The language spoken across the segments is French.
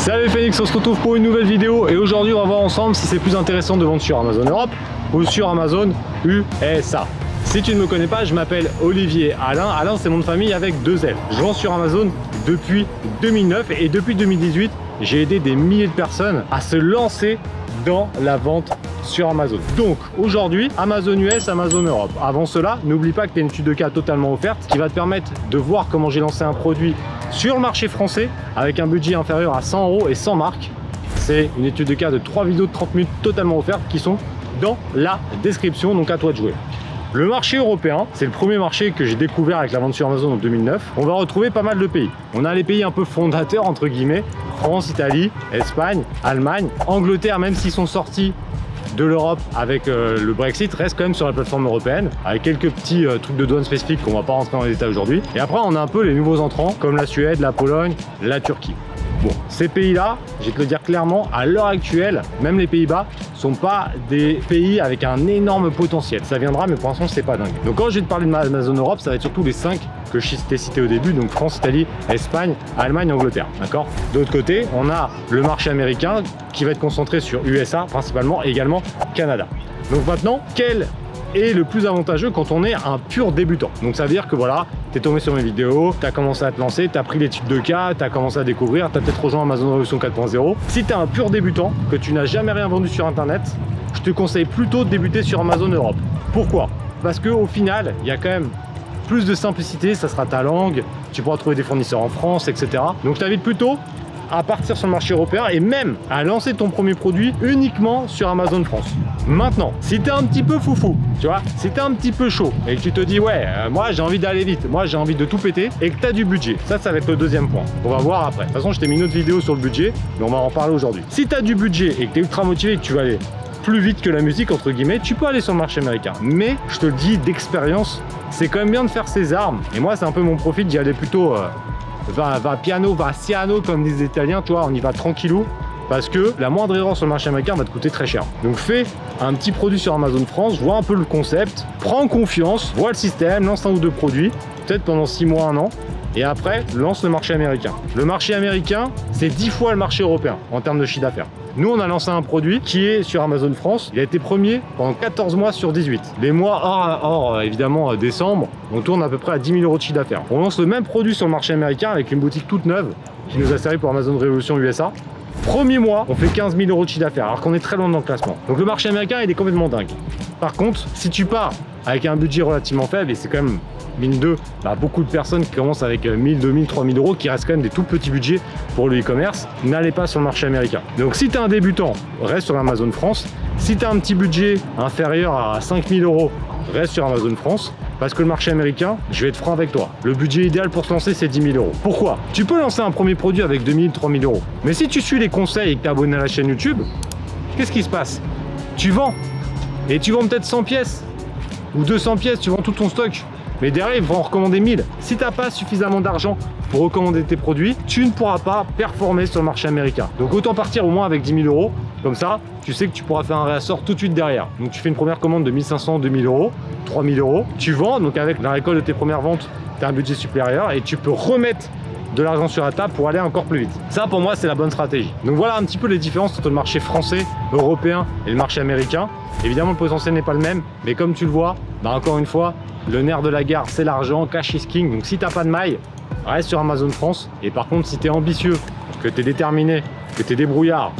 Salut Phoenix, on se retrouve pour une nouvelle vidéo et aujourd'hui on va voir ensemble si c'est plus intéressant de vendre sur Amazon Europe ou sur Amazon USA. Si tu ne me connais pas, je m'appelle Olivier Alain. Alain c'est mon de famille avec deux L. Je vends sur Amazon depuis 2009 et depuis 2018 j'ai aidé des milliers de personnes à se lancer dans la vente sur Amazon. Donc aujourd'hui, Amazon US, Amazon Europe. Avant cela, n'oublie pas que tu as une étude de cas totalement offerte qui va te permettre de voir comment j'ai lancé un produit sur le marché français avec un budget inférieur à 100 euros et 100 marques. C'est une étude de cas de 3 vidéos de 30 minutes totalement offertes qui sont dans la description, donc à toi de jouer. Le marché européen, c'est le premier marché que j'ai découvert avec la vente sur Amazon en 2009. On va retrouver pas mal de pays. On a les pays un peu fondateurs, entre guillemets, France, Italie, Espagne, Allemagne, Angleterre, même s'ils sont sortis de l'Europe avec euh, le Brexit reste quand même sur la plateforme européenne avec quelques petits euh, trucs de douane spécifiques qu'on va pas rentrer dans les détails aujourd'hui. Et après on a un peu les nouveaux entrants comme la Suède, la Pologne, la Turquie Bon, ces pays-là, je vais te le dire clairement, à l'heure actuelle, même les Pays-Bas, sont pas des pays avec un énorme potentiel. Ça viendra, mais pour l'instant, c'est pas dingue. Donc quand je vais te parler de ma zone Europe, ça va être surtout les 5 que je t'ai cité au début, donc France, Italie, Espagne, Allemagne, Angleterre. D'accord? D'autre côté, on a le marché américain qui va être concentré sur USA principalement et également Canada. Donc maintenant, quel est le plus avantageux quand on est un pur débutant. Donc ça veut dire que voilà, tu es tombé sur mes vidéos, tu as commencé à te lancer, tu as pris l'étude de cas, tu as commencé à découvrir, tu as peut-être rejoint Amazon Révolution 4.0. Si tu es un pur débutant, que tu n'as jamais rien vendu sur Internet, je te conseille plutôt de débuter sur Amazon Europe. Pourquoi? Parce qu'au final, il y a quand même plus de simplicité, ça sera ta langue, tu pourras trouver des fournisseurs en France, etc. Donc je t'invite plutôt à partir sur le marché européen et même à lancer ton premier produit uniquement sur Amazon France. Maintenant, si tu es un petit peu foufou, tu vois, si tu es un petit peu chaud et que tu te dis ouais, euh, moi j'ai envie d'aller vite, moi j'ai envie de tout péter et que tu as du budget, ça ça va être le deuxième point. On va voir après. De toute façon, je t'ai mis une autre vidéo sur le budget, mais on va en parler aujourd'hui. Si tu as du budget et que tu es ultra motivé et que tu vas aller plus vite que la musique entre guillemets, tu peux aller sur le marché américain. Mais je te le dis d'expérience, c'est quand même bien de faire ses armes. Et moi, c'est un peu mon profit d'y aller plutôt euh, va, piano, va siano comme les Italiens, toi, on y va tranquillou parce que la moindre erreur sur le marché américain va te coûter très cher. Donc fais un petit produit sur Amazon France, vois un peu le concept, prends confiance, vois le système, lance un ou deux produits, peut-être pendant 6 mois, un an, et après lance le marché américain. Le marché américain, c'est 10 fois le marché européen en termes de chiffre d'affaires. Nous, on a lancé un produit qui est sur Amazon France. Il a été premier pendant 14 mois sur 18. Les mois hors, évidemment décembre, on tourne à peu près à 10 000 euros de chiffre d'affaires. On lance le même produit sur le marché américain avec une boutique toute neuve qui nous a servi pour Amazon Révolution USA. Premier mois, on fait 15 000 euros de chiffre d'affaires alors qu'on est très loin dans le classement. Donc le marché américain, il est complètement dingue. Par contre, si tu pars avec un budget relativement faible, et c'est quand même mine 2, bah, beaucoup de personnes qui commencent avec 1000, 2000, 3000 euros, qui restent quand même des tout petits budgets pour le e-commerce, n'allez pas sur le marché américain. Donc si tu es un débutant, reste sur Amazon France. Si tu as un petit budget inférieur à 5000 euros, reste sur Amazon France. Parce que le marché américain, je vais être franc avec toi, le budget idéal pour se lancer, c'est 10 000 euros. Pourquoi? Tu peux lancer un premier produit avec 2000, 3000 euros. Mais si tu suis les conseils et que tu es abonné à la chaîne YouTube, qu'est-ce qui se passe? Tu vends. Et tu vends peut-être 100 pièces ou 200 pièces, tu vends tout ton stock. Mais derrière, ils vont en recommander 1000. Si tu n'as pas suffisamment d'argent pour recommander tes produits, tu ne pourras pas performer sur le marché américain. Donc autant partir au moins avec 10 000 euros. Comme ça, tu sais que tu pourras faire un réassort tout de suite derrière. Donc tu fais une première commande de 1500, 2000 euros, 3000 euros. Tu vends, donc avec la récolte de tes premières ventes, tu as un budget supérieur et tu peux remettre de l'argent sur la table pour aller encore plus vite. Ça, pour moi, c'est la bonne stratégie. Donc voilà un petit peu les différences entre le marché français, européen et le marché américain. Évidemment, le potentiel n'est pas le même, mais comme tu le vois, bah encore une fois, le nerf de la gare, c'est l'argent, cash is king. Donc si t'as pas de maille, reste sur Amazon France. Et par contre, si tu es ambitieux, que tu es déterminé, que tu es débrouillard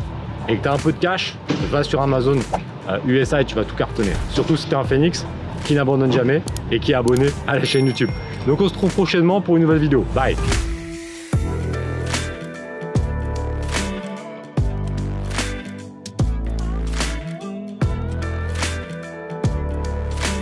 et que tu as un peu de cash, va sur Amazon USA euh, et tu vas tout cartonner. Surtout si tu es un phoenix qui n'abandonne jamais et qui est abonné à la chaîne YouTube. Donc on se retrouve prochainement pour une nouvelle vidéo. Bye